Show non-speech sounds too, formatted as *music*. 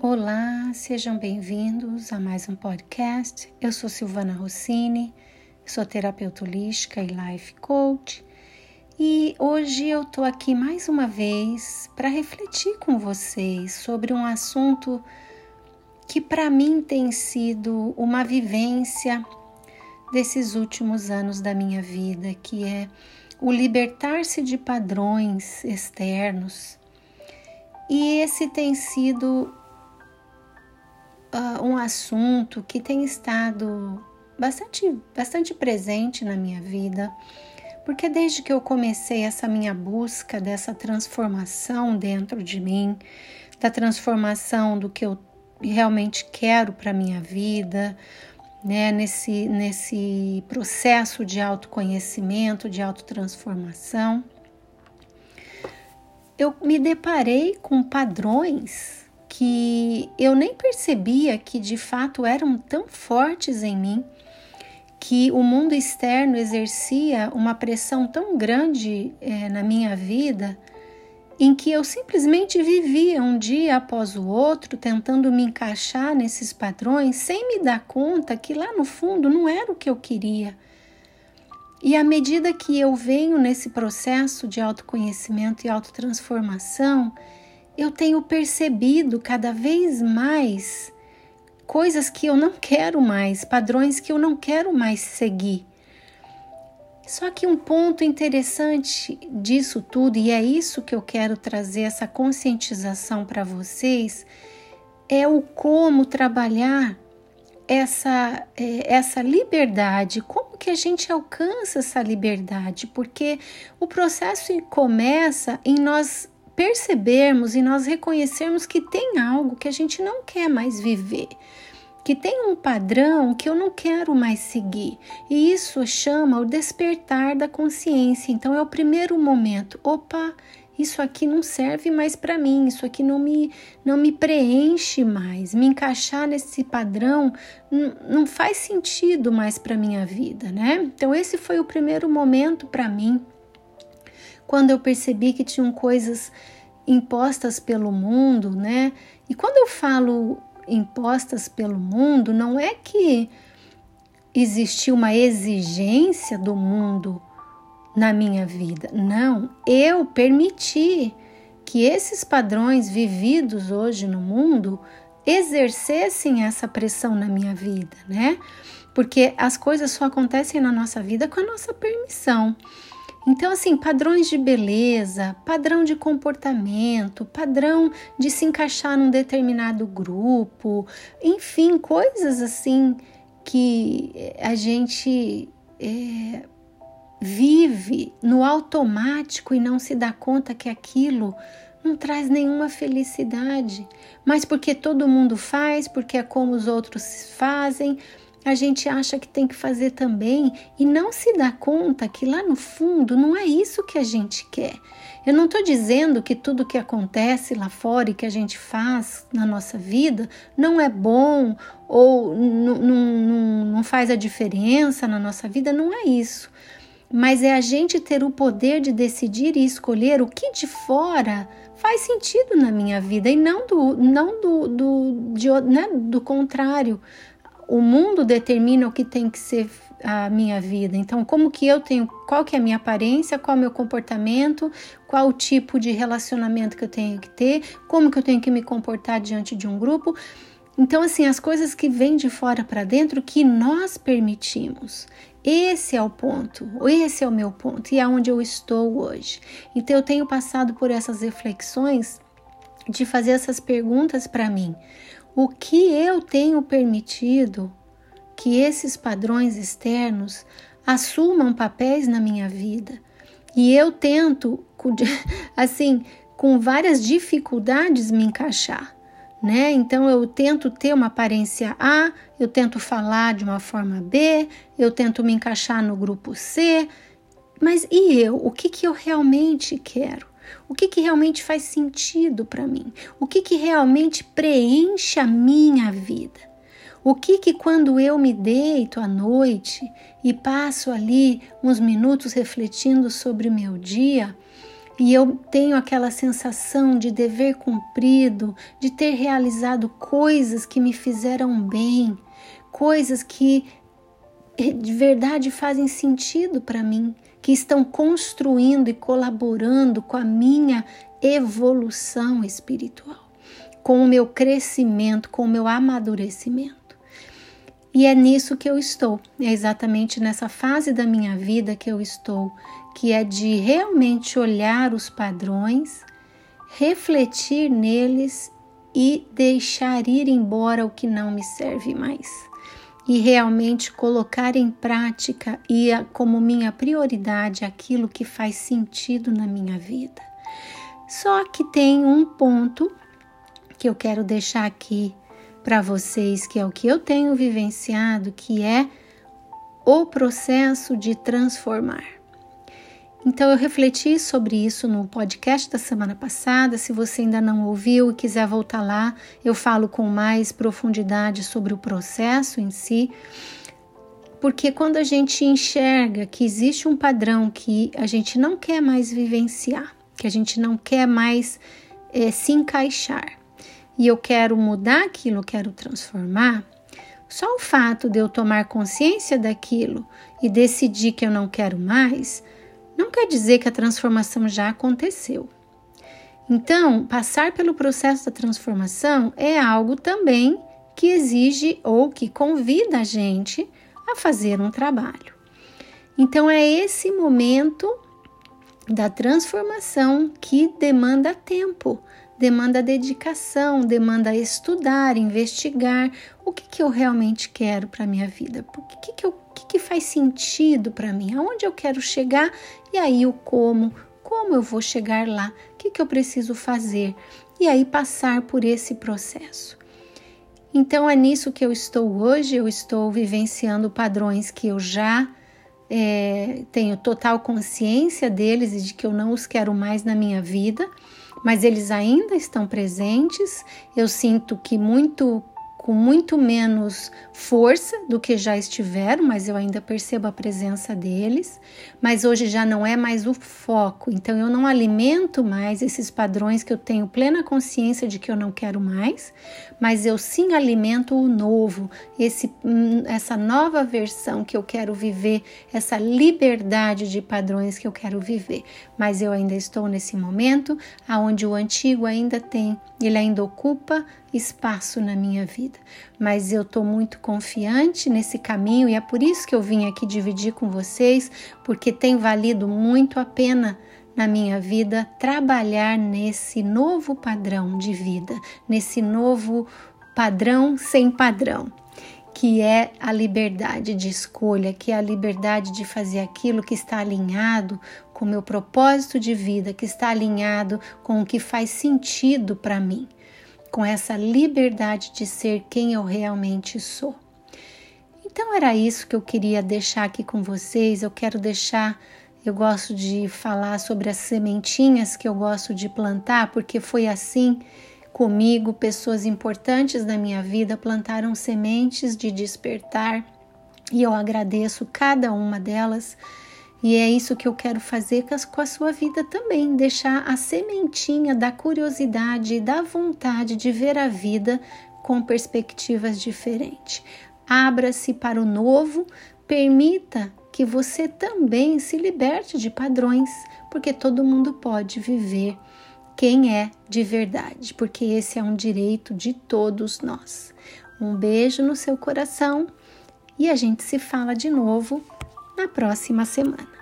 Olá, sejam bem-vindos a mais um podcast. Eu sou Silvana Rossini, sou terapeuta holística e life coach. E hoje eu tô aqui mais uma vez para refletir com vocês sobre um assunto que para mim tem sido uma vivência desses últimos anos da minha vida, que é o libertar-se de padrões externos. E esse tem sido uh, um assunto que tem estado bastante, bastante presente na minha vida, porque desde que eu comecei essa minha busca dessa transformação dentro de mim, da transformação do que eu realmente quero para minha vida, né, nesse, nesse processo de autoconhecimento, de autotransformação, eu me deparei com padrões que eu nem percebia que de fato eram tão fortes em mim, que o mundo externo exercia uma pressão tão grande é, na minha vida, em que eu simplesmente vivia um dia após o outro tentando me encaixar nesses padrões sem me dar conta que lá no fundo não era o que eu queria. E à medida que eu venho nesse processo de autoconhecimento e autotransformação, eu tenho percebido cada vez mais coisas que eu não quero mais, padrões que eu não quero mais seguir. Só que um ponto interessante disso tudo, e é isso que eu quero trazer essa conscientização para vocês, é o como trabalhar essa, é, essa liberdade, como que a gente alcança essa liberdade, porque o processo começa em nós percebermos e nós reconhecermos que tem algo que a gente não quer mais viver, que tem um padrão que eu não quero mais seguir. E isso chama o despertar da consciência. Então é o primeiro momento. Opa, isso aqui não serve mais para mim, isso aqui não me, não me preenche mais. Me encaixar nesse padrão não faz sentido mais para minha vida, né? Então esse foi o primeiro momento para mim quando eu percebi que tinham coisas impostas pelo mundo, né? E quando eu falo impostas pelo mundo, não é que existiu uma exigência do mundo na minha vida. Não, eu permiti que esses padrões vividos hoje no mundo exercessem essa pressão na minha vida, né? Porque as coisas só acontecem na nossa vida com a nossa permissão. Então, assim, padrões de beleza, padrão de comportamento, padrão de se encaixar num determinado grupo, enfim, coisas assim que a gente é, vive no automático e não se dá conta que aquilo não traz nenhuma felicidade, mas porque todo mundo faz, porque é como os outros fazem, a gente acha que tem que fazer também e não se dá conta que lá no fundo não é isso que a gente quer. Eu não estou dizendo que tudo que acontece lá fora e que a gente faz na nossa vida não é bom ou não faz a diferença na nossa vida, não é isso. Mas é a gente ter o poder de decidir e escolher o que de fora faz sentido na minha vida e não do, não do, do, de, né, do contrário o mundo determina o que tem que ser a minha vida. Então, como que eu tenho, qual que é a minha aparência, qual é o meu comportamento, qual o tipo de relacionamento que eu tenho que ter, como que eu tenho que me comportar diante de um grupo. Então, assim, as coisas que vêm de fora para dentro que nós permitimos. Esse é o ponto, esse é o meu ponto e é onde eu estou hoje. Então, eu tenho passado por essas reflexões de fazer essas perguntas para mim o que eu tenho permitido que esses padrões externos assumam papéis na minha vida. E eu tento, *laughs* assim, com várias dificuldades me encaixar, né? Então eu tento ter uma aparência A, eu tento falar de uma forma B, eu tento me encaixar no grupo C, mas e eu? O que, que eu realmente quero? O que, que realmente faz sentido para mim? O que, que realmente preenche a minha vida? O que que quando eu me deito à noite e passo ali uns minutos refletindo sobre o meu dia, e eu tenho aquela sensação de dever cumprido, de ter realizado coisas que me fizeram bem, coisas que de verdade fazem sentido para mim, que estão construindo e colaborando com a minha evolução espiritual, com o meu crescimento, com o meu amadurecimento. E é nisso que eu estou, é exatamente nessa fase da minha vida que eu estou, que é de realmente olhar os padrões, refletir neles e deixar ir embora o que não me serve mais. E realmente colocar em prática e como minha prioridade aquilo que faz sentido na minha vida. Só que tem um ponto que eu quero deixar aqui para vocês, que é o que eu tenho vivenciado, que é o processo de transformar. Então eu refleti sobre isso no podcast da semana passada. Se você ainda não ouviu e quiser voltar lá, eu falo com mais profundidade sobre o processo em si. Porque quando a gente enxerga que existe um padrão que a gente não quer mais vivenciar, que a gente não quer mais é, se encaixar, e eu quero mudar aquilo, quero transformar, só o fato de eu tomar consciência daquilo e decidir que eu não quero mais, não quer dizer que a transformação já aconteceu. Então, passar pelo processo da transformação é algo também que exige ou que convida a gente a fazer um trabalho. Então, é esse momento da transformação que demanda tempo, demanda dedicação, demanda estudar, investigar o que, que eu realmente quero para a minha vida, o que, que, eu, que, que faz sentido para mim, aonde eu quero chegar? E aí o como, como eu vou chegar lá, o que, que eu preciso fazer? E aí passar por esse processo. Então é nisso que eu estou hoje, eu estou vivenciando padrões que eu já é, tenho total consciência deles e de que eu não os quero mais na minha vida. Mas eles ainda estão presentes. Eu sinto que muito com muito menos força do que já estiveram, mas eu ainda percebo a presença deles. Mas hoje já não é mais o foco, então eu não alimento mais esses padrões que eu tenho plena consciência de que eu não quero mais, mas eu sim alimento o novo, esse, hum, essa nova versão que eu quero viver, essa liberdade de padrões que eu quero viver. Mas eu ainda estou nesse momento aonde o antigo ainda tem, ele ainda ocupa espaço na minha vida, mas eu estou muito confiante nesse caminho e é por isso que eu vim aqui dividir com vocês, porque tem valido muito a pena na minha vida trabalhar nesse novo padrão de vida, nesse novo padrão sem padrão, que é a liberdade de escolha, que é a liberdade de fazer aquilo que está alinhado com o meu propósito de vida, que está alinhado com o que faz sentido para mim com essa liberdade de ser quem eu realmente sou. Então era isso que eu queria deixar aqui com vocês. Eu quero deixar, eu gosto de falar sobre as sementinhas que eu gosto de plantar, porque foi assim comigo, pessoas importantes da minha vida plantaram sementes de despertar e eu agradeço cada uma delas e é isso que eu quero fazer com a sua vida também, deixar a sementinha da curiosidade e da vontade de ver a vida com perspectivas diferentes. Abra-se para o novo, permita que você também se liberte de padrões, porque todo mundo pode viver quem é de verdade, porque esse é um direito de todos nós. Um beijo no seu coração e a gente se fala de novo na próxima semana.